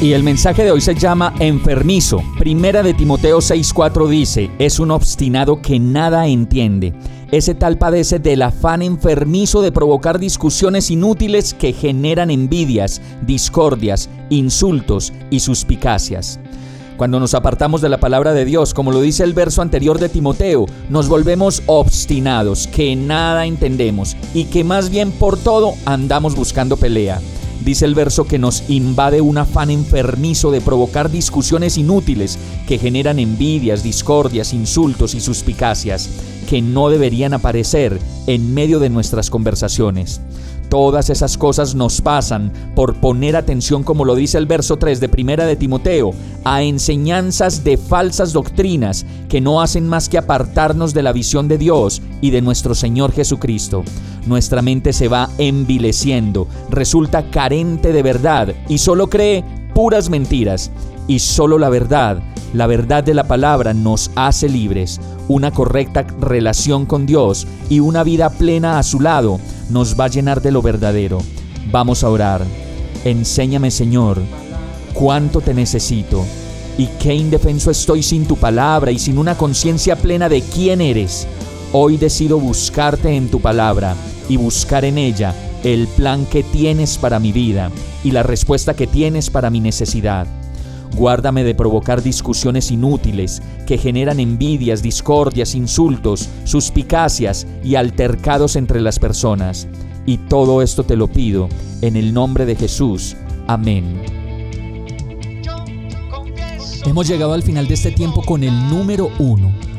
Y el mensaje de hoy se llama enfermizo. Primera de Timoteo 6:4 dice, es un obstinado que nada entiende. Ese tal padece del afán enfermizo de provocar discusiones inútiles que generan envidias, discordias, insultos y suspicacias. Cuando nos apartamos de la palabra de Dios, como lo dice el verso anterior de Timoteo, nos volvemos obstinados, que nada entendemos y que más bien por todo andamos buscando pelea. Dice el verso que nos invade un afán enfermizo de provocar discusiones inútiles que generan envidias, discordias, insultos y suspicacias que no deberían aparecer en medio de nuestras conversaciones. Todas esas cosas nos pasan por poner atención, como lo dice el verso 3 de Primera de Timoteo, a enseñanzas de falsas doctrinas que no hacen más que apartarnos de la visión de Dios y de nuestro Señor Jesucristo nuestra mente se va envileciendo, resulta carente de verdad y solo cree puras mentiras. Y solo la verdad, la verdad de la palabra nos hace libres. Una correcta relación con Dios y una vida plena a su lado nos va a llenar de lo verdadero. Vamos a orar. Enséñame Señor, cuánto te necesito y qué indefenso estoy sin tu palabra y sin una conciencia plena de quién eres. Hoy decido buscarte en tu palabra y buscar en ella el plan que tienes para mi vida y la respuesta que tienes para mi necesidad. Guárdame de provocar discusiones inútiles que generan envidias, discordias, insultos, suspicacias y altercados entre las personas. Y todo esto te lo pido en el nombre de Jesús. Amén. Hemos llegado al final de este tiempo con el número uno